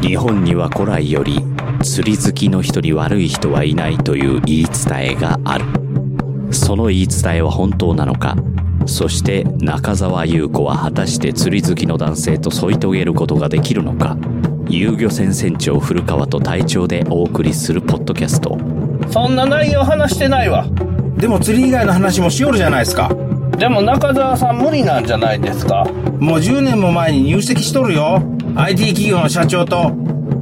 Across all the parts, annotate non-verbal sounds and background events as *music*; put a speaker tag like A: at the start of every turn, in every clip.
A: 日本には古来より釣り好きの人に悪い人はいないという言い伝えがあるその言い伝えは本当なのか？そして中澤優子は果たして釣り好きの男性と添い遂げることができるのか？遊漁船船長古川と隊長でお送りするポッドキャスト
B: そんな内容話してないわ。
C: でも釣り以外の話もしよるじゃないですか。
B: でも中澤さん無理なんじゃないですか？
C: もう10年も前に入籍しとるよ。IT 企業の社長と。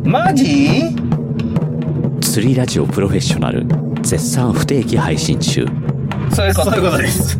B: マジ？
A: 釣りラジオプロフェッショナル絶賛不定期配信中
B: そういうこと
C: そういうことです。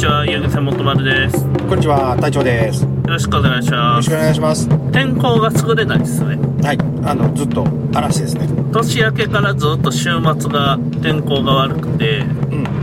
D: ちは、ゆうげせもとまるです。よ
C: こんにちは、隊長です。よ
D: ろしくお願いします
C: ろしく。お願いします。
D: 天候が優れないですね。
C: はい。あの、ずっと嵐ですね。
D: 年明けからずっと週末が天候が悪くて、
C: う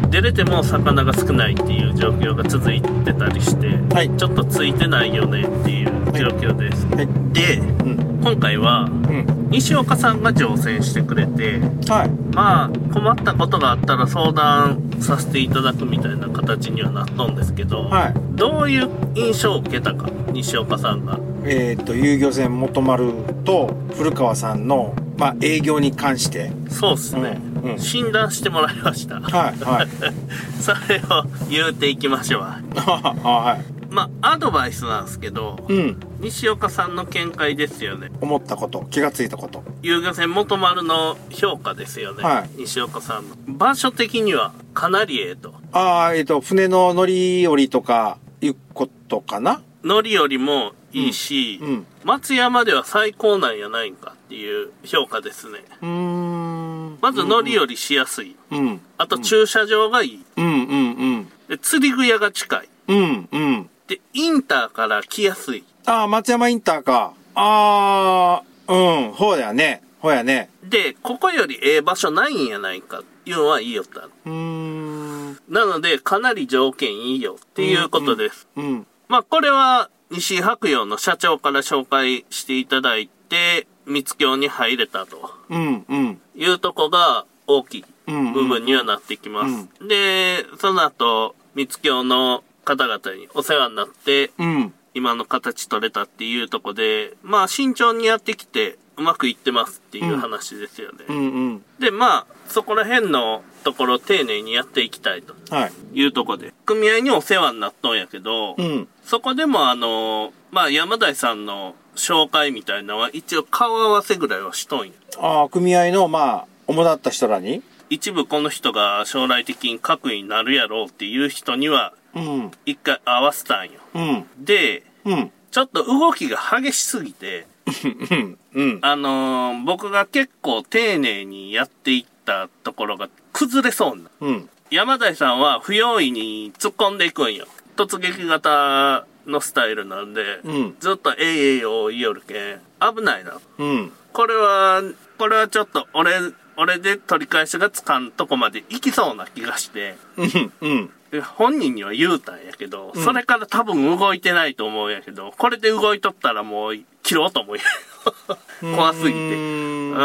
C: ん。
D: 出れても魚が少ないっていう状況が続いてたりして、
C: はい
D: ちょっとついてないよねっていう状況です。
C: はい。
D: で、
C: うん。
D: 今回は
C: うん。
D: 西岡さんが乗船してくれて、
C: はい。
D: まあ困ったことがあったら相談させていただくみたいな形にはなっとんですけど、
C: はい。
D: どういう印象を受けたか、西岡さんが？
C: えっ、と、遊漁船元丸と古川さんの、まあ、営業に関して。
D: そうっすね、
C: うんうん
D: 診断してもらいました。
C: はい。はい。*laughs*
D: それを言うていきましょう。*laughs*
C: はい。
D: まあ、アドバイスなんですけど、
C: うん。
D: 西岡さんの見解ですよね。
C: 思ったこと、気がついたこと。
D: 遊漁船元丸の評価ですよね。
C: はい
D: 西岡さんの。場所的にはかなりええと。
C: ああ、えっ、と、船の乗り降りとか、いうことかな？
D: 乗りよりもいいし、
C: うん。
D: 松山では最高なんやないんかっていう評価ですね。
C: うーん。
D: まず乗り降りしやすい。
C: うん。
D: あと駐車場がいい。
C: うん、うん、うん。
D: で、釣り具屋が近い。
C: うん、うん。
D: で、インターから来やすい。
C: ああ、松山インターか。ああ、うん、ほうだよね。ほうやね。
D: で、ここよりええ場所ないんやないかっていうのは言いよった。なので、かなり条件いいよっていうことです。
C: うん。
D: まあ、これは、西白洋の社長から紹介していただいて、三つ京に入れたと
C: うん、うん。
D: いうとこが大きい
C: うん。
D: 部分にはなってきます。で、その後、三つ京の方々にお世話になって、
C: うん。
D: 今の形取れたっていうとこで、まあ、慎重にやってきて、うまくいってますっていう話ですよね。
C: うん、うん。
D: で、まあ、そこら辺のところを丁寧にやっていきたいと
C: はい。
D: いうところで、組合にお世話になっとんやけど、
C: うん。
D: そこでもあの、まあ、山田さんの紹介みたいなのは一応顔合わせぐらいはしとんや。
C: ああ、組合の、まあ、主だった人らに？
D: 一部この人が将来的に核になるやろうっていう人には
C: うん。
D: 一回合わせたんよ。
C: うん。
D: で、
C: うん。
D: ちょっと動きが激しすぎて。あのー僕が結構丁寧にやっていったところが崩れそうな。
C: うん。
D: 山田さんは不用意に突っ込んでいくんよ。突撃型のスタイルなんで、
C: うん。
D: ずっとえいえいを言いよるけん、危ないな。
C: うん。
D: これは、これはちょっと俺、俺で取り返しがつかんとこまで行きそうな気がして、
C: うん。
D: 本人には言うたんやけど、それから多分動いてないと思うんやけど、これで動いとったらもう切ろうと思うよ。怖すぎて。
C: うん
D: う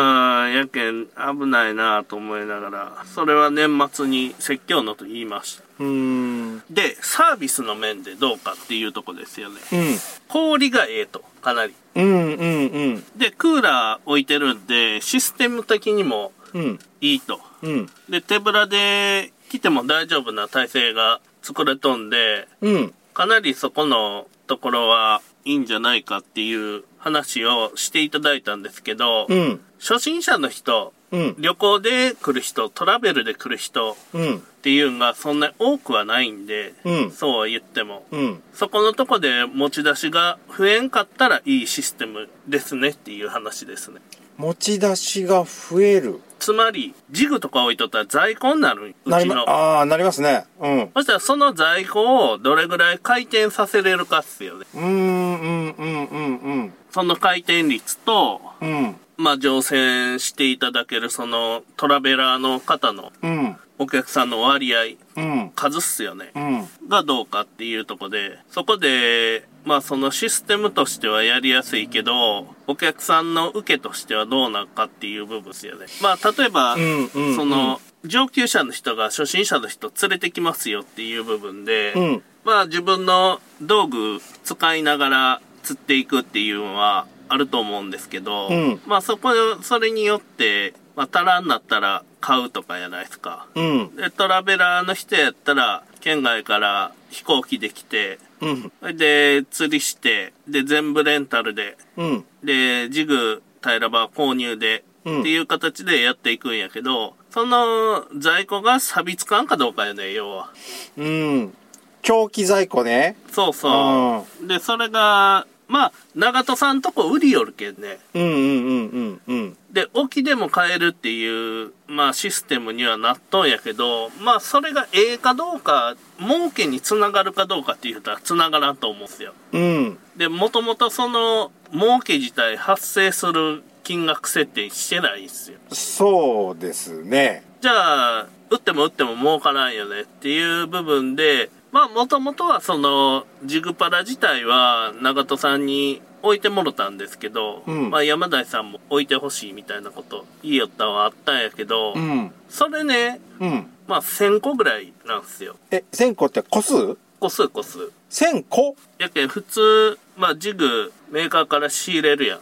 D: ん、やけん危ないなと思いながら、それは年末に説教のと言いました。
C: うん。
D: で、サービスの面でどうかっていうとこですよね。
C: うん。
D: 氷がええと、かなり。
C: うん。うん。うん。
D: で、クーラー置いてるんで、システム的にも
C: うん。
D: いいと。
C: うん。
D: で、手ぶらで来ても大丈夫な体制が作れとんで、
C: うん。
D: かなりそこのところはいいんじゃないかっていう話をしていただいたんですけど、
C: うん。
D: 初心者の人、
C: うん。
D: 旅行で来る人、トラベルで来る人
C: うん。
D: っていうのがそんなに多くはないんで、
C: うん
D: そうは言っても、
C: うん。
D: そこのとこで持ち出しが増えんかったらいいシステムですねっていう話ですね。
C: 持ち出しが増える。
D: つまり、ジグとか置いとったら在庫になる。う
C: なりま、
D: ちの。
C: ああ、なりますね。うん。
D: そしたらその在庫をどれぐらい回転させれるかっすよね。
C: うーん、うん、うん、うん、うん。
D: その回転率と、
C: うん。
D: まあ、乗船していただける、その、トラベラーの方の
C: うん。
D: お客さんの割合、
C: うん。
D: 数っすよね。
C: うん。
D: がどうかっていうとこで、そこで、まあそのシステムとしてはやりやすいけど、お客さんの受けとしてはどうなのかっていう部分ですよね。まあ例えば、
C: うんうん
D: その、上級者の人が初心者の人連れてきますよっていう部分で、
C: うん。
D: まあ自分の道具使いながら釣っていくっていうのはあると思うんですけど、
C: うん
D: まあそこ、それによって、まあ足らんなったら買うとかやないですか。
C: うん。
D: で、トラベラーの人やったら、県外から飛行機で来て、
C: うん。
D: で、釣りして、で、全部レンタルで、
C: うん。
D: で、ジグ、平らば購入で、
C: うん
D: っていう形でやっていくんやけど、その在庫が錆びつかんかどうかよね、要は。
C: うん。長期在庫ね。
D: そうそう。で、それが、まあ、長門さんとこ売りよるけんね。
C: うんうんうんうんうん。
D: で、沖でも買えるっていう、まあシステムにはなっとんやけど、まあそれがええかどうか、儲けにつながるかどうかって言うたらつながらんと思うんですよ。
C: うん。
D: で、もともとその儲け自体発生する金額設定してないんですよ。
C: そうですね。
D: じゃあ、打っても打っても儲からんよねっていう部分で、まあもともとはそのジグパラ自体は長門さんに置いてもろたんですけど、
C: うん
D: まあ山台さんも置いてほしいみたいなこと言いよったんはあったんやけど、
C: うん。
D: それね、
C: うん。
D: まあ1000個ぐらいなんですよ。
C: え、1000個って個数？
D: 個数個数。
C: ?1000 個？
D: やけん普通、まあジグメーカーから仕入れるやん。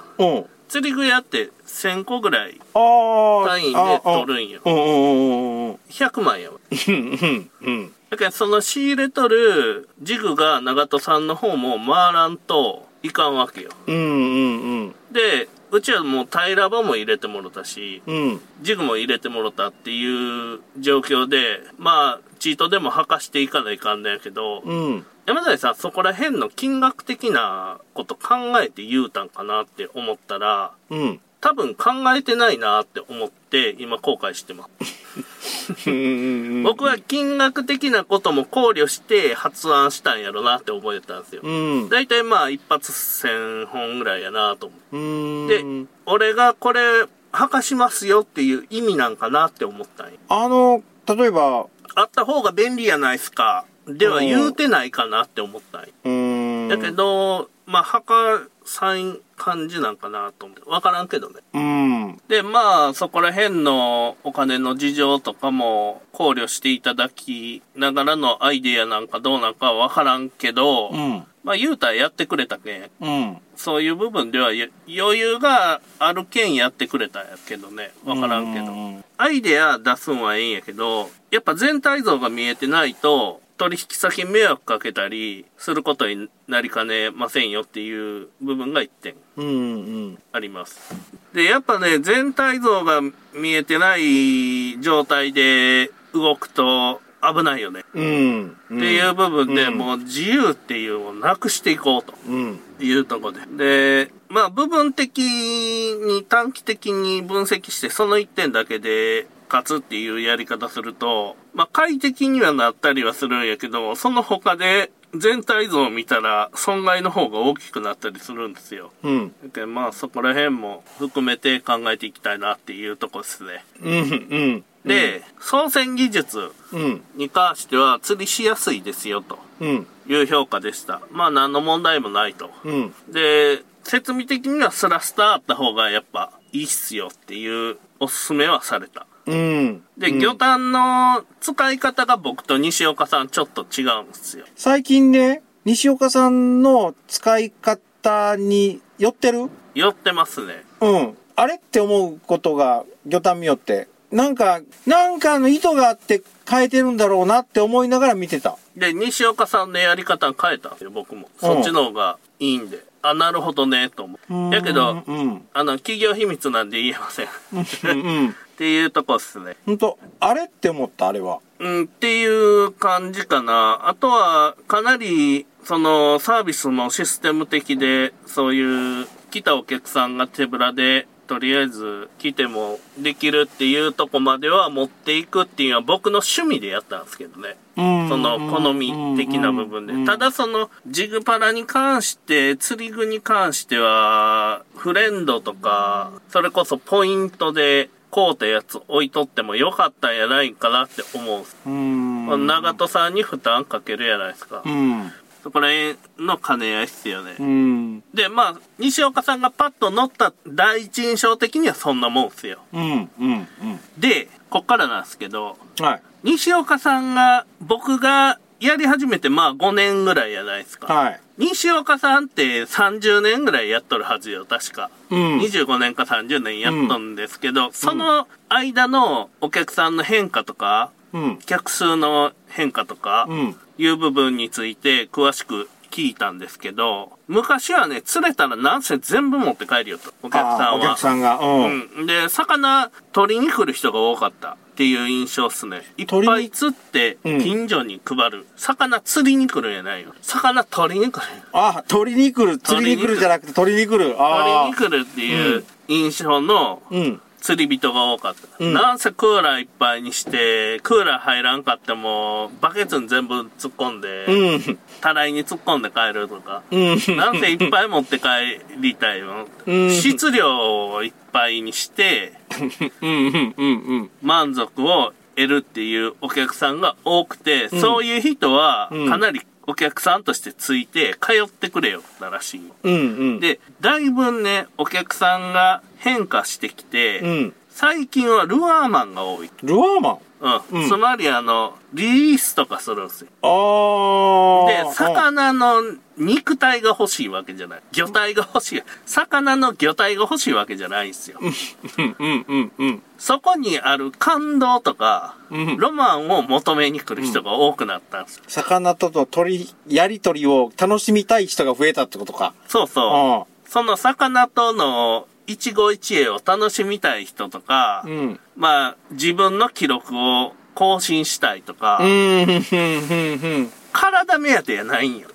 D: 釣り具屋って1000個ぐらい。単位で取るんよ。
C: うんうんうんうんうん。
D: 100万やわ。だからその仕入れとるジグが長門さんの方も回らんといかんわけよ。
C: うんうんうん。
D: で、うちはもう平ら場も入れてもろたし、
C: うん。
D: ジグも入れてもろたっていう状況で、まあ、チートでも履かしていかないかんねんけど、
C: うん。
D: 山崎さんそこら辺の金額的なこと考えて言うたんかなって思ったら、
C: うん。
D: 多分考えてないなって思って今後悔してます。僕は金額的なことも考慮して発案したんやろなって思えたんですよ。
C: うん。
D: だいたいまあ一発1000本ぐらいやなと思う。
C: うん。
D: で、俺がこれ、履かしますよっていう意味なんかなって思ったんよ。
C: あの、例えば、
D: あった方が便利やないっすか。では言うてないかなって思ったんよ。
C: うん。
D: だけど、まあ、履かさん感じなんかなと思って。わからんけどね。
C: うん。
D: で、まあ、そこら辺のお金の事情とかも考慮していただきながらのアイデアなんかどうなんかはわからんけど、
C: うん。
D: まあ、言うたらやってくれたけん。
C: うん。
D: そういう部分ではゆ余裕があるけんやってくれたんやけどね。わからんけど。
C: うん
D: アイデア出すんはええんやけど、やっぱ全体像が見えてないと、取引先迷惑かけたりすることになりかねませんよっていう部分が一点。あります。で、やっぱね、全体像が見えてない状態で動くと危ないよね。
C: うん。
D: っていう部分で
C: うん
D: もう自由っていうのをなくしていこうと。
C: うん。
D: いうとこで。で、まあ部分的に短期的に分析してその一点だけで勝つっていうやり方すると、まあ快適にはなったりはするんやけど、その他で全体像を見たら損害の方が大きくなったりするんですよ。
C: うん。
D: だけどまあそこら辺も含めて考えていきたいなっていうとこですね。
C: うん。うん。
D: で、操船技術
C: うん。
D: に関しては釣りしやすいですよと
C: うん。
D: いう評価でした。まあ何の問題もないと。
C: うん。
D: で、設備的にはスラスターあった方がやっぱいいっすよっていうおすすめはされた。
C: うん。
D: で、魚探の使い方が僕と西岡さんちょっと違うんですよ。
C: 最近ね、西岡さんの使い方に寄ってる？
D: 寄ってますね。
C: うん。あれって思うことが、魚探見よって。なんか、なんかの意図があって変えてるんだろうなって思いながら見てた。
D: で、西岡さんのやり方変えたんですよ、僕も。そっちの方がいいんで。あ、なるほどね、と思う。やけど、
C: うん。
D: あの、企業秘密なんで言えません。っ
C: うん。うん。
D: ていうとこっすね。
C: ほんと、あれって思った、あれは。
D: うん、っていう感じかな。あとは、かなり、その、サービスもシステム的で、そういう、来たお客さんが手ぶらでとりあえず来てもできるっていうとこまでは持っていくっていうのは僕の趣味でやったんですけどね。
C: うん
D: その好み的な部分で。ただそのジグパラに関して、釣り具に関しては、フレンドとか、それこそポイントで買うたやつ置いとってもよかったんやないかなって思うんです。
C: うん。
D: 長戸さんに負担かけるやないですか。
C: うん。
D: そこら辺の兼ね合いっすよね。
C: うん。
D: で、まあ、西岡さんがパッと乗った第一印象的にはそんなもんっすよ。
C: うん。うん。
D: で、こっからなんですけど、
C: うん。はい。
D: 西岡さんが、僕がやり始めてまあ5年ぐらいやないですか。
C: はい。
D: 西岡さんって30年ぐらいやっとるはずよ、確か。
C: うん。
D: 25年か30年やっとんですけど、その間のお客さんの変化とか、
C: うん。
D: 客数の変化とか、
C: うん。
D: いう部分について詳しく聞いたんですけど、昔はね、釣れたらなんせ全部持って帰るよと、お客さんは。
C: お客さんが。うん。
D: うん。で、魚取りに来る人が多かったっていう印象っすね。いっぱい釣って
C: うん
D: 近所に配る。魚釣りに来るんやないよ。魚取りに来る。
C: あ、取りに来る。釣りに来るじゃなくて取りに来る。
D: 取り
C: あ
D: に来るっていう印象の。釣り人が多かった。
C: うん
D: なんせクーラーいっぱいにして、クーラー入らんかっても、バケツに全部突っ込んで、
C: うん。
D: たらいに突っ込んで帰るとか。
C: うん。
D: なんせいっぱい持って帰りたいの。
C: うん
D: 質量をいっぱいにして、
C: うん。うん。うん。
D: 満足を得るっていうお客さんが多くて、そういう人は
C: うん
D: かなりお客さんとしてついて通ってくれよったらしい。
C: うん。うん。
D: で、だいぶね、お客さんが変化してきて、
C: うん。
D: 最近はルアーマンが多い。
C: ルアーマン？
D: うん。
C: うん
D: つまりあの、リリースとかするんですよ。
C: ああ。
D: で、魚の肉体が欲しいわけじゃない。魚体が欲しい。魚の魚体が欲しいわけじゃないんですよ。
C: うん。うん。うん。うん。
D: そこにある感動とか、
C: うん
D: ロマンを求めに来る人が多くなったんですよ。
C: 魚との鳥、やりとりを楽しみたい人が増えたってことか。
D: そうそう。その魚との一期一会を楽しみたい人とか、
C: うん。
D: まあ、自分の記録を更新したいとか、
C: うん。
D: 体目当てやないんよ。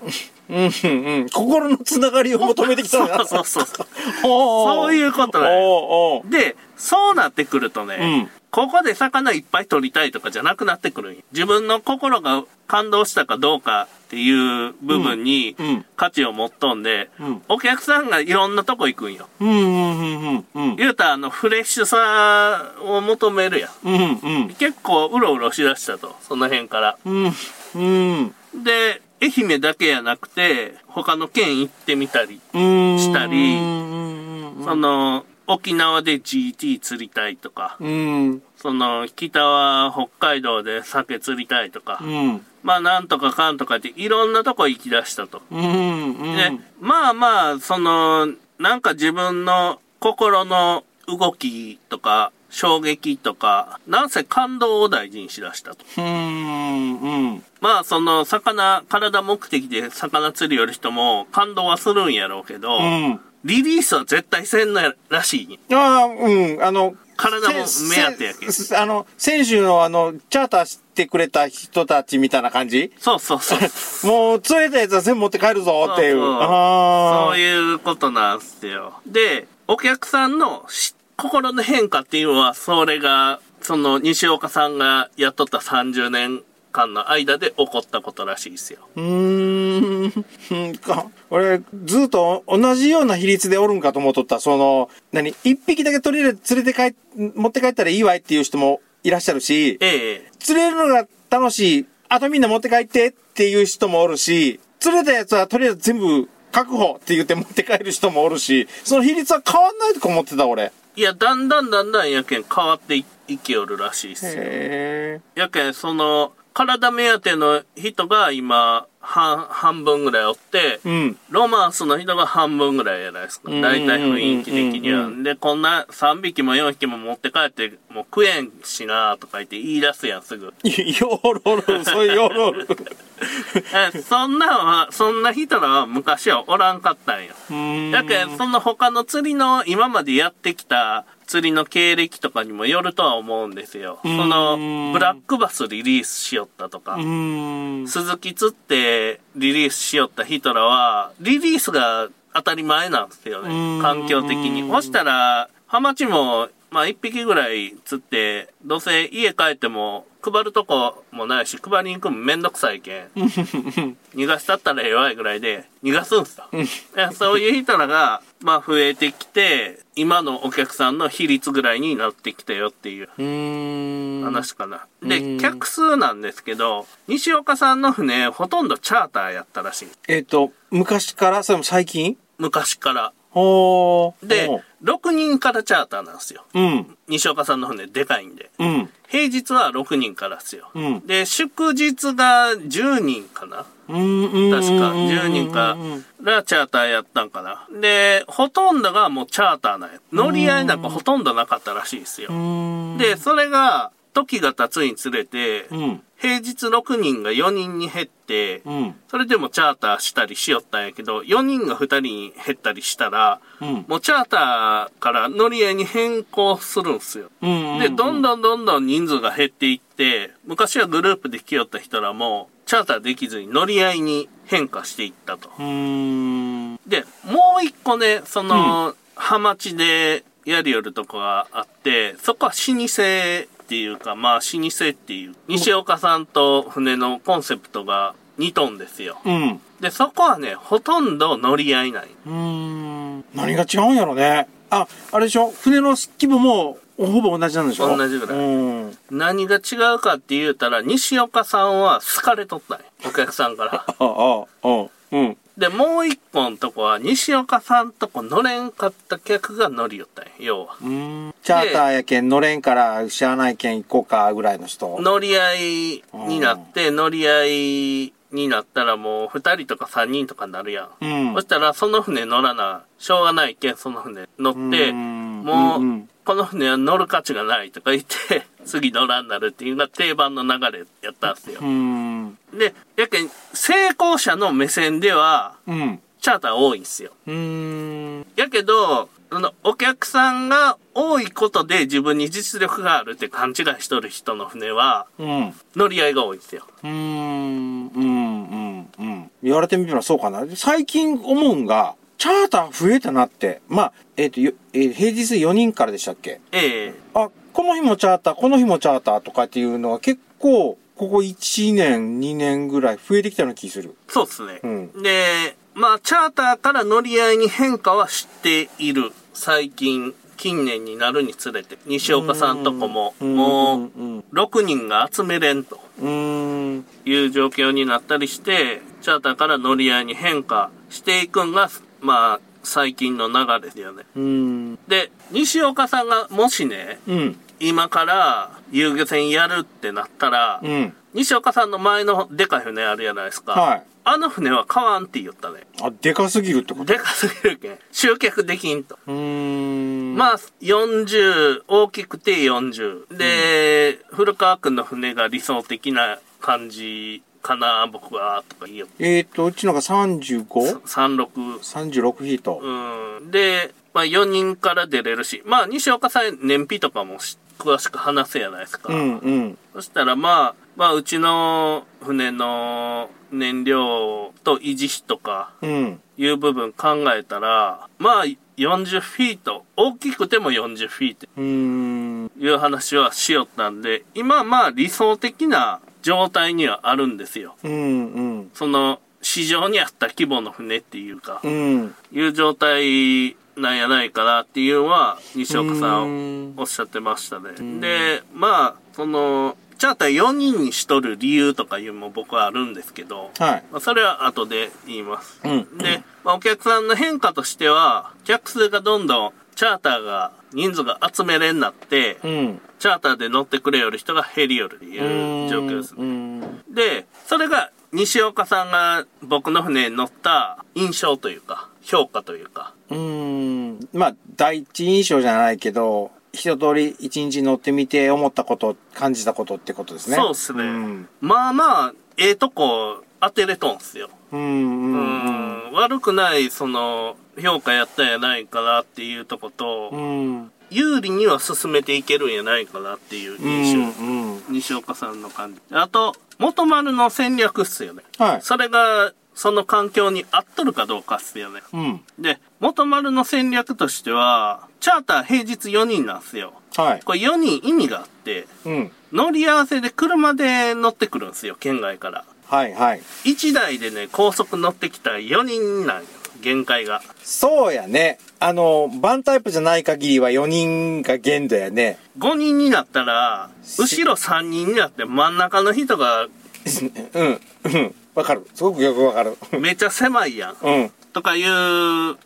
C: うん。うん。心のつながりを求めてきたんだ。
D: そうそうそう。*laughs*
C: そ
D: そういうことだよ。で、そうなってくるとね、
C: うん
D: ここで魚いっぱい取りたいとかじゃなくなってくるんよ自分の心が感動したかどうかっていう部分に
C: うんうん
D: 価値を持っとんで、
C: うん
D: お客さんがいろんなとこ行くんよ。
C: うん。うん。うん。うん。
D: 言うたらあのフレッシュさを求めるやん。
C: うん。うん。
D: 結構うろうろしだしたと、その辺から。
C: うん。うん。
D: で、愛媛だけやなくて、他の県行ってみたり、
C: うん。
D: したり
C: うん。
D: その、沖縄で GT 釣りたいとか、
C: うん。
D: その、北は北海道で酒釣りたいとか、
C: うん。
D: まあなんとかかんとかっていろんなとこ行き出したと。
C: うん。
D: で、まあまあ、その、なんか自分の心の動きとか、衝撃とか、なんせ感動を大事にしだしたと。
C: うん。うん。
D: まあその、魚、体目的で魚釣りよる人も感動はするんやろうけど、
C: うん。
D: リリースは絶対せんのやらしい。
C: ああ、うん。あの、
D: 体も目当てやけ
C: あの、選手のあの、チャーターしてくれた人たちみたいな感じ？
D: そうそうそう。*laughs*
C: もう、釣れたやつは全部持って帰るぞっていう。
D: そうそういうことなんすよ。で、お客さんのし心の変化っていうのは、それが、その西岡さんがやっとった30年間の間で起こったことらしいですよ。
C: うーん。うんか俺、ずっと同じような比率でおるんかと思っとった。その、何？一匹だけ取れる、連れて帰っ、持って帰ったらいいわいっていう人もいらっしゃるし、
D: ええ
C: 釣れるのが楽しい。あとみんな持って帰ってっていう人もおるし、釣れたやつはとりあえず全部確保って言って持って帰る人もおるし、その比率は変わんないとか思ってた俺。
D: いや、だんだんだんだんやけん変わっていいきよるらしいですよ。
C: へ
D: やけん、その、体目当ての人が今、半、半分ぐらいおって、
C: ー。うん。
D: ロマンスの人が半分ぐらいじゃないですか。
C: うん
D: 大体雰囲気的には。で、こんな3匹も4匹も持って帰って、もう食えんしなとか言って言い出すやん、すぐ。*laughs*
C: よろおる、そういうよろおる。*laughs*
D: えそんなんは、そんな人らは昔はおらんかったんよ。だけど、その他の釣りの、今までやってきた釣りの経歴とかにもよるとは思うんですよ。その、ブラックバスリリースしよったとか。
C: うん。
D: 鈴木釣ってリリースしよった人らは、リリースが当たり前なんですよ
C: うん
D: ね。環境的に。そしたら、ハマチも、まあ一匹ぐらい釣って、どうせ家帰っても配るとこもないし、配りに行くのめんどくさいけん。*laughs* 逃がしたったら弱いぐらいで、逃がすんすよ。そういう人らが、まあ増えてきて、今のお客さんの比率ぐらいになってきたよっていう。話かな。
C: うん
D: で、客数なんですけど、西岡さんの船、ほとんどチャーターやったらしい。
C: えっ、と、昔から、それも最近？
D: 昔から。で
C: ほ、
D: 6人からチャーターなんですよ。
C: ううん。
D: 西岡さんの船でかいんで。
C: うん。
D: 平日は6人からですよ。
C: うん。
D: で、祝日が10人かな。確か10人か
C: うん。
D: らチャーターやったんかな。で、ほとんどがもうチャーターなんや。乗り合いなんかほとんどなかったらしいですよ。
C: うん。
D: で、それが、時が経つにつれて、
C: うん。
D: 平日6人が4人に減って、
C: うん。
D: それでもチャーターしたりしよったんやけど、4人が2人に減ったりしたら、
C: うん。
D: もうチャーターから乗り合いに変更するんすよ。
C: うん。
D: で、どんどんどんどん人数が減っていって、昔はグループで来よった人らも、チャーターできずに乗り合いに変化していったと。で、もう一個ね、その、ハマチでやりよるとこがあって、そこは老舗っていうか、まあ老舗っていう、西岡さんと船のコンセプトが似とんですよ。
C: うん。
D: で、そこはね、ほとんど乗り合いない。
C: うーん。何が違うんやろね。あ、あれでしょ？船の規模もほぼ同じなんでしょ？
D: 同じぐらい
C: うん。
D: 何が違うかって言うたら、西岡さんは好かれとったんよお客さんから。*laughs*
C: あ、あ、あ、うん。
D: で、もう一個のとこは、西岡さんとこ乗れんかった客が乗りよったんよ要は。
C: うん。チャーターやけん乗れんから、しゃあないけん行こうか、ぐらいの人。
D: 乗り合いになって、乗り合いになったらもう二人とか三人とかになるやん。
C: うん
D: そしたらその船乗らな、しょうがないけんその船乗って、
C: うん
D: もう、
C: うんうん
D: この船は乗る価値がないとか言って、*laughs* 次乗らんなるっていうのが定番の流れやったんすよ
C: う。ん。
D: で、やけん、成功者の目線では、
C: うん。
D: チャーター多いんすよ。
C: うん。
D: やけど、そのお客さんが多いことで自分に実力があるって勘違いしとる人の船は
C: うん。
D: 乗り合いが多いんですよ。
C: うーん、うん、うん、うん。言われてみればそうかな。最近思うんが、チャーター増えたなって。まあ、えっ、と、よえー平日4人からでしたっけ？
D: ええ
C: あ、この日もチャーター、この日もチャーターとかっていうのは結構、ここ1年、2年ぐらい増えてきたような気する。
D: そうっすね。
C: うん
D: で、まあ、チャーターから乗り合いに変化はしている。最近、近年になるにつれて、西岡さんとこも、
C: うん
D: もう、
C: うん、
D: 6人が集めれんという状況になったりして、チャーターから乗り合いに変化していくんが、まあ、最近の流れですよね。
C: うん、
D: で、西岡さんがもしね、
C: うん、
D: 今から遊漁船やるってなったら、
C: うん。
D: 西岡さんの前のでかい船あるじゃないですか。
C: はい。
D: あの船は買わんって言ったね。
C: あ、でかすぎるってこと？
D: でかすぎるけん。集客できんと。
C: うーん。
D: まあ、40、大きくて40。で、古川くんの船が理想的な感じかな、僕は、とか言いよって。
C: えっ、と、うちのが 35?36
D: 36。
C: ヒート。
D: うん。で、まあ4人から出れるし、まあ西岡さん燃費とかもし詳しく話すやないですか。
C: うん、うん。
D: そしたらまあ、まあうちの船の燃料と維持費とか
C: うん。
D: いう部分考えたら、まあ40フィート、大きくても40フィート。いう話はしよったんで、今まあ理想的な状態にはあるんですよ。
C: うん、うん。
D: その市場にあった規模の船っていうか、
C: うん。
D: いう状態なんやないかなっていうのは西岡さ
C: うん
D: んおっしゃってましたね。で、まあ、その、チャーター4人にしとる理由とかいうのも僕はあるんですけど、
C: はい。
D: まあ、それは後で言います。
C: うん
D: で、まあ、お客さんの変化としては、客数がどんどんチャーターが人数が集めれんなって、
C: うん。
D: チャーターで乗ってくれよる人が減りよるっていう状況ですね。
C: うん。
D: で、それが西岡さんが僕の船に乗った印象というか、評価というか、
C: うん。まあ、第一印象じゃないけど、一通り一日乗ってみて思ったこと、感じたことってことですね。
D: そうっすね。
C: うん。
D: まあまあ、ええとこ当てれとんすよ。
C: うん。
D: う
C: うん。
D: ん、悪くない、その、評価やったんやないかなっていうとこと、
C: うん。
D: 有利には進めていけるんやないかなっていう
C: う
D: 印象。
C: ん。うん。
D: 西岡さんの感じ。あと、元丸の戦略っすよね。
C: はい。
D: それがその環境に合っとるかどうかっすよね。
C: うん。
D: で、元丸の戦略としては、チャーター平日4人なんですよ。
C: はい。
D: これ4人意味があって、
C: うん。
D: 乗り合わせで車で乗ってくるんですよ、県外から。
C: はいはい。
D: 1台でね、高速乗ってきたら4人なんよ、限界が。
C: そうやね。あの、バンタイプじゃない限りは4人が限度やね。
D: 5人になったら、後ろ3人になって真ん中の人が *laughs*
C: うん。うん。わかる。すごくよくわかる。
D: めっちゃ狭いやん。
C: うん。う
D: とかいう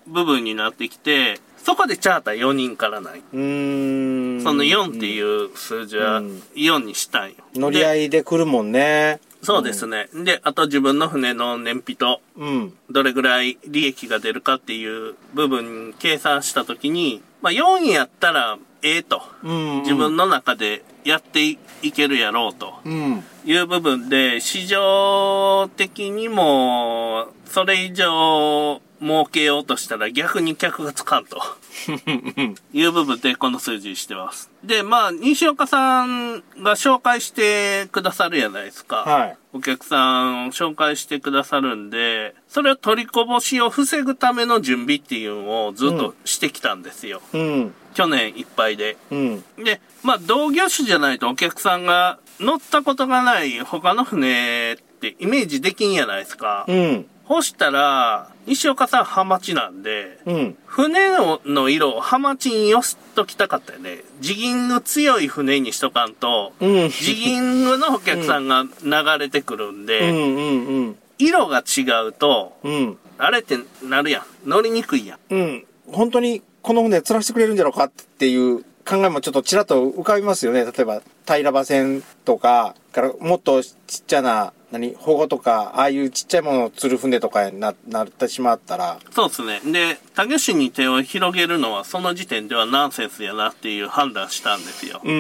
D: 部分になってきて、そこでチャーター4人からない。
C: ーん。
D: その4っていう数字は
C: うん
D: 4にしたんよ。
C: 乗り合
D: で
C: いで来るもんね。
D: そうですね。で、あと自分の船の燃費と、
C: うん。
D: どれぐらい利益が出るかっていう部分計算したときに、まあ4やったらええと。
C: うん。
D: 自分の中でやっていけるやろうと
C: うん。
D: いう部分で、市場的にも、それ以上儲けようとしたら逆に客がつかんと。*laughs* いう部分でこの数字にしてます。で、まあ、西岡さんが紹介してくださるじゃないですか。
C: はい。
D: お客さんを紹介してくださるんで、それを取りこぼしを防ぐための準備っていうのをずっとしてきたんですよ。
C: うん。
D: 去年いっぱいで。
C: うん。
D: で、まあ、同業種じゃないとお客さんが乗ったことがない他の船ってイメージできんやないですか。
C: うん。
D: ほしたら、西岡さんハマチなんで、
C: うん。
D: 船のの色をハマチに寄せときたかったよね。地銀の強い船にしとかんと、
C: うん。
D: 地銀のお客さんが流れてくるん
C: う
D: で、
C: ん。うん。
D: 色が違うと、
C: うん。
D: あれってなるやん。乗りにくいやん。
C: うん。本当にこの船釣らせてくれるんじゃろうかっていう考えもちょっとちらっと浮かびますよね。例えば、平場線とか、からもっとちっちゃな、何、保護とか、ああいうちっちゃいものを釣る船とかにな、なってしまったら、
D: そうですね。で、竹市に手を広げるのはその時点ではナンセンスやなっていう判断したんですよ。
C: うんう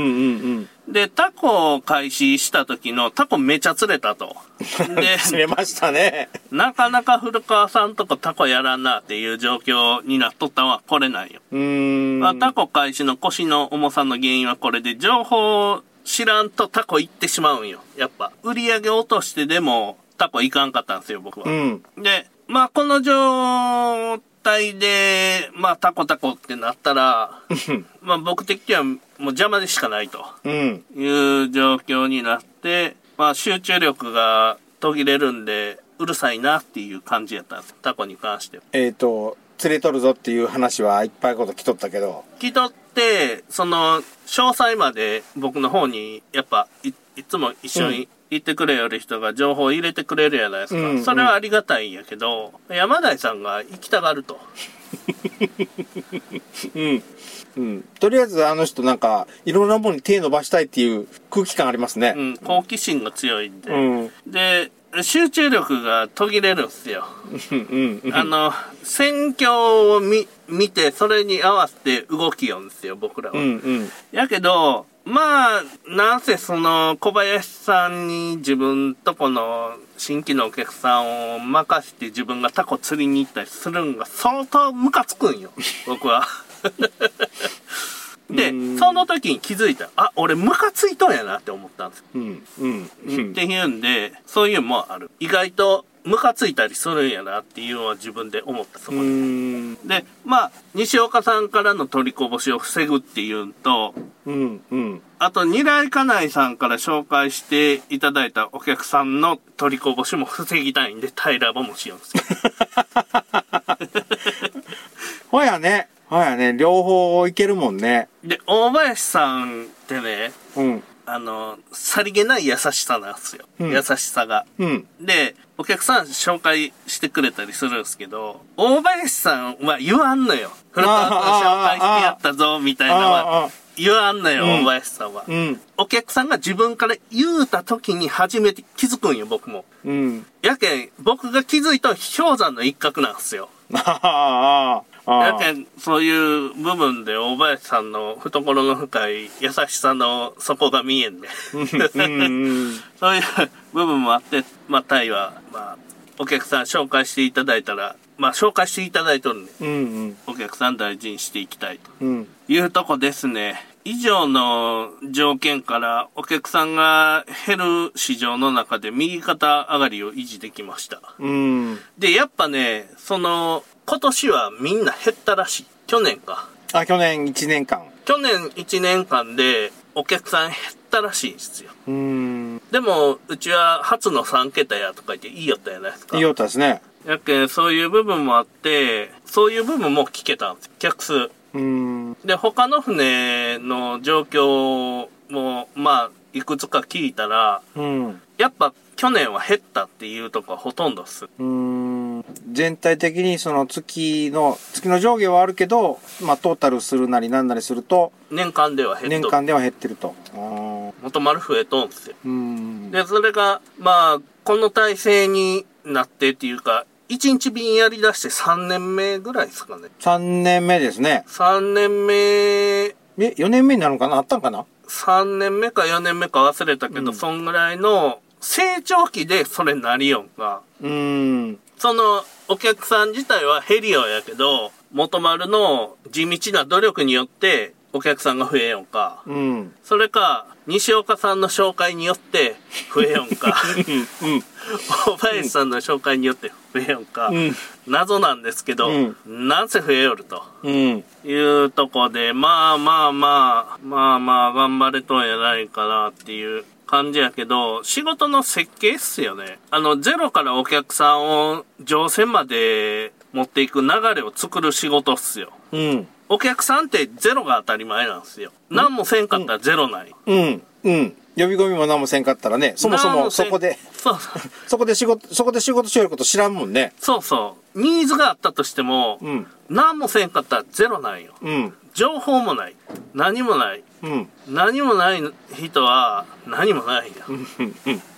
C: ん
D: で、タコを開始した時のタコめちゃ釣れたと。
C: うん。
D: で、
C: 釣れましたね。
D: なかなか古川さんとこタコやらんなっていう状況になっとったのはこれなんよ。
C: うーん。
D: まあ、タコ開始の腰の重さの原因はこれで、情報知らんとタコ行ってしまうんよ。やっぱ、売り上げ落としてでもタコ行かんかったんですよ、僕は。
C: うん。
D: で、まあ、この状態で、まあ、タコタコってなったら、まあ、僕的にはもう邪魔でしかないと
C: うん。
D: いう状況になって、まあ、集中力が途切れるんで、うるさいなっていう感じやったんです。タコに関しては。
C: えっ、と、釣れとるぞっていう話はいっぱいこと来とったけど、
D: 聞き取って、その、詳細まで僕の方に、やっぱい、いつも一緒に行ってくれよる人が情報を入れてくれるじゃないですか。
C: うん
D: それはありがたいんやけど、山台さんが行きたがると。*laughs*
C: うん。うん。とりあえずあの人なんか、いろんなものに手伸ばしたいっていう空気感ありますね。
D: うん、好奇心が強いんで。
C: うん。
D: で、集中力が途切れるんですよ。あの、戦況を見、見て、それに合わせて動きよんですよ、僕らは。
C: うん。うん。
D: やけど、まあ、なんせその小林さんに自分とこの新規のお客さんを任せて自分がタコ釣りに行ったりするんが相当ムカつくんよ、僕は。*laughs* で、その時に気づいた。あ、俺ムカついとんやなって思ったんですよ。
C: うん。うん。うん
D: っていうんで、そういうのもある。意外とムカついたりするんやなっていうのは自分で思った、そこで。
C: うん。
D: で、まあ、西岡さんからの取りこぼしを防ぐっていうのと、
C: うん。うん。
D: あと、二来家内さんから紹介していただいたお客さんの取りこぼしも防ぎたいんで、平場もしようんですよ。
C: ほやね。ほやね。両方いけるもんね。
D: で、大林さんってね、
C: うん。
D: あの、さりげない優しさなんですよ。
C: うん
D: 優しさが。
C: うん。
D: で、お客さん紹介してくれたりするんですけど、大林さんは言わんのよ。古川君紹介してやったぞ、みたいなの
C: あ
D: は
C: あ。
D: 言わんのよ、
C: うん
D: 大林さんは。
C: うん。
D: お客さんが自分から言うた時に初めて気づくんよ、僕も。
C: うん。
D: やけん、僕が気づいた氷山の一角なんですよ。*laughs*
C: ああ。ああ。
D: やけん、そういう部分で大林さんの懐の深い優しさの底が見えんで。
C: うん。うん。
D: そういう部分もあって、まあ、タイは、まあ、お客さん紹介していただいたら、まあ、紹介していただいとるんで、
C: うん。
D: お客さん大事にしていきたいと
C: うん。
D: いうとこですね。以上の条件からお客さんが減る市場の中で右肩上がりを維持できました。
C: うん。
D: で、やっぱね、その、今年はみんな減ったらしい。去年か。
C: あ、去年1年間。
D: 去年1年間でお客さん減ったらしいんですよ。
C: うん。
D: でも、うちは初の3桁やとか言っていいよったじゃないですか。
C: いいよったですね。
D: やけん、そういう部分もあって、そういう部分も聞けたんですよ。客数。
C: うん。
D: で、他の船の状況も、まあ、いくつか聞いたら、
C: うん。
D: やっぱ去年は減ったっていうとこはほとんどっす。
C: うん。全体的にその月の、月の上下はあるけど、まあトータルするなりなんなりすると、
D: 年間では減っと
C: 年間では減ってると。あー
D: 元丸増えとんすよ。
C: うん。
D: で、それが、まあ、この体制になってっていうか、1日便やり出して3年目ぐらいですかね。
C: 3年目ですね。
D: 3年目、
C: え、4年目になるのかな？あったんかな
D: ？3年目か4年目か忘れたけど、
C: うん
D: そんぐらいの成長期でそれなりよんか。
C: うん。
D: そのお客さん自体は減りようやけど、元丸の地道な努力によってお客さんが増えよんか。
C: うん。
D: それか、西岡さんの紹介によって増えよんか。*laughs*
C: うん。
D: 大林さんの紹介によって増えよんか。
C: うん。
D: 謎なんですけど、
C: うん
D: なんせ増えよると。
C: うん。
D: いうとこで、まあまあまあ、まあまあ頑張れとんやないかなっていう感じやけど、仕事の設計っすよね。あの、ゼロからお客さんを乗船まで持っていく流れを作る仕事っすよ。
C: うん。
D: お客さんってゼロが当たり前なんですよ。何もせんかったらゼロない。
C: うん。うん。呼び込みも何もせんかったらね、そもそもそこで、
D: そうそう。*laughs*
C: そこで仕事、そこで仕事しよること知らんもんね。
D: そうそう。ニーズがあったとしても、
C: うん。
D: 何もせんかったらゼロなんよ。
C: うん。
D: 情報もない。何もない。
C: うん。
D: 何もない人は何もないよ。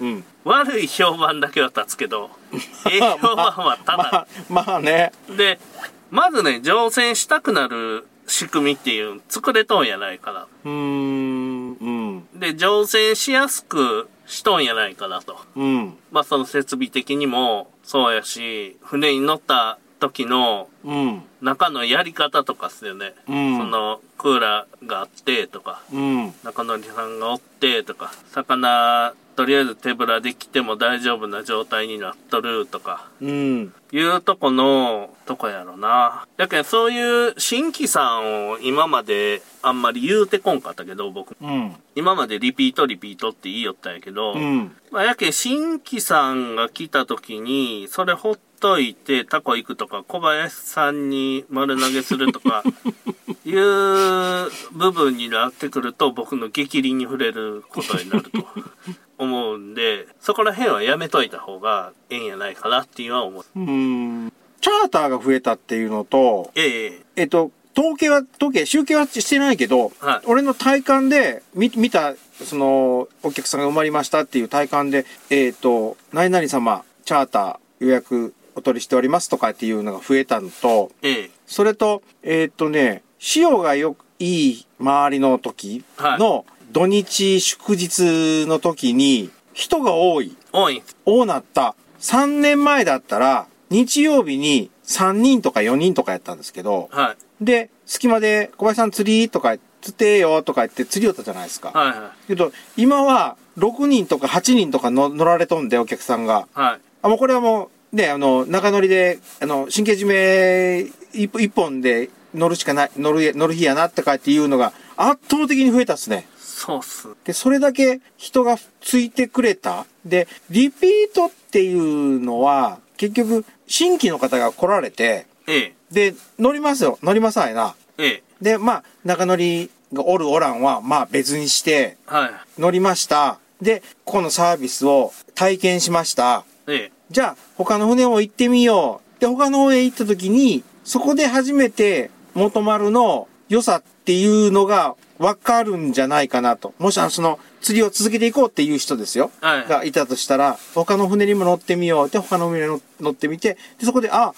C: うん。
D: 悪い評判だけは立つけど、*laughs* ええ評判はた
C: ま
D: だ
C: あ。、まあね。
D: で、まずね、乗船したくなる仕組みっていうの作れとんやないかな。
C: うーん。うん。
D: で、乗船しやすくしとんやないかなと。
C: うん。
D: まあその設備的にもそうやし、船に乗った時の
C: うん。
D: 中のやり方とかっすよね。
C: うん
D: そのクーラーがあってとか、
C: うん。
D: 中野さんがおってとか、魚、とりあえず手ぶらで来ても大丈夫な状態になっとるとか、
C: うん。
D: いうとこの、とこやろな。やけんそういう新規さんを今まであんまり言うてこんかったけど、僕。
C: うん。
D: 今までリピートリピートって言いよったんやけど、
C: うん。
D: まあやけん新規さんが来た時に、それほっといてタコ行くとか、小林さんに丸投げするとか、*laughs* いう部分になってくると僕の激鱗に触れることになると *laughs* 思うんで、そこら辺はやめといた方がええんやないかなっていうのは思う。
C: うん。チャーターが増えたっていうのと、
D: ええ
C: えっと、統計は、統計、集計はしてないけど、
D: はい
C: 俺の体感で見見た、その、お客さんが埋まりましたっていう体感で、えっ、と、何々様、チャーター予約お取りしておりますとかっていうのが増えたのと、
D: ええ
C: それと、えっ、とね、潮がよくいい周りの時の土日祝日の時に人が多い。
D: 多い。
C: 多なった。3年前だったら日曜日に3人とか4人とかやったんですけど、
D: はい。
C: で、隙間で小林さん釣り？とか釣ってよとか言って釣り寄ったじゃないですか。
D: はいは
C: けど、今は6人とか8人とかの乗られとんでお客さんが。
D: い。はい。
C: あ、もうこれはもう、ね、あの、中乗りで、あの、神経締め一一本で乗るしかない、乗る、乗る日やなってかっていうのが圧倒的に増えたっすね。
D: そうっす。
C: で、それだけ人がついてくれた。で、リピートっていうのは、結局、新規の方が来られて、
D: ええ
C: で、乗りますよ。乗りますわいな。
D: ええ
C: で、まあ、中乗りがおるおらんは、まあ別にして、
D: はい。
C: 乗りました。で、ここのサービスを体験しました。
D: ええ
C: じゃあ、他の船も行ってみよう。で、他の方へ行った時に、そこで初めて元丸の良さっていうのが分かるんじゃないかなと。もし、あの、その、釣りを続けていこうっていう人ですよ。
D: はい
C: がいたとしたら、他の船にも乗ってみよう。で、他の船に乗ってみて、で、そこで、あ、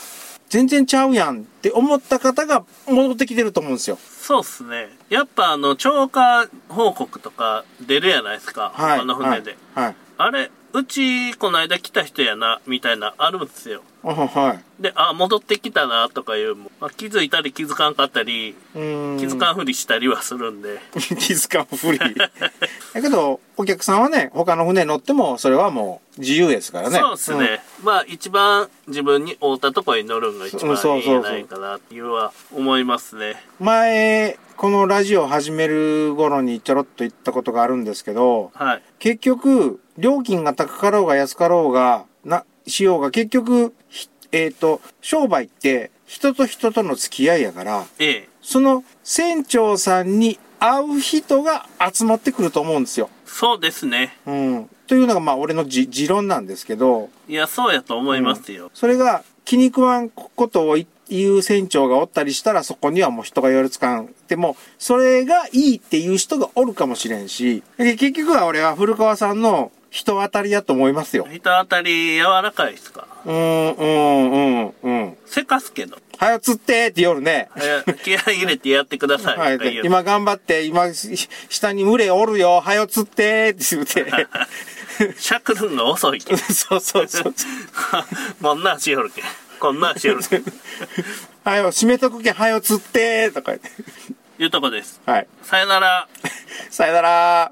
C: 全然ちゃうやんって思った方が戻ってきてると思うんですよ。
D: そうっすね。やっぱあの、超過報告とか出るやないですか。
C: はい。
D: 他の船で。
C: はい。はい。
D: あれ、うち、この間来た人やな、みたいな、あるんですよ。
C: あはい。
D: で、あ、戻ってきたな、とかいう、まあ、気づいたり気づかんかったり。気づかんふりしたりはするんで。*laughs*
C: 気づかんふり。*laughs* だけど、お客さんはね、他の船乗っても、それはもう自由ですからね。
D: そうですね。まあ、一番自分に合ったところに乗るのが一番いいんじゃないかなっていうは思いますね。
C: うん。前、このラジオ始める頃にちょろっと言ったことがあるんですけど、
D: はい。
C: 結局、料金が高かろうが安かろうが、な、しようが、結局、ひえっ、と、商売って人と人との付き合いやから、
D: ええ。
C: その船長さんに会う人が集まってくると思うんですよ。
D: そうですね。
C: うん。というのがまあ俺のじ持論なんですけど、
D: いや、そうやと思いますよ。
C: それが気に食わんことを言う船長がおったりしたらそこにはもう人が寄りつかん。でも、それがいいっていう人がおるかもしれんし、で結局は俺は古川さんの人当たりやと思いますよ。
D: 人当たり柔らかいですか？
C: うーん、うん、うん、うん。
D: せかすけど。
C: はよ釣ってって夜ね。
D: え気合い入れてやってください。
C: はい、今頑張って、今、し下に群れおるよ、はよ釣ってって言って。*laughs*
D: しゃくるんが遅いけん。*laughs*
C: そうそうそう。*laughs*
D: こんなんしよるけん。こんなんしよるけん。
C: はよ、閉めとくけん、はよ釣ってとか言って。
D: いうとこです。
C: はい。
D: さよなら。
C: さよなら。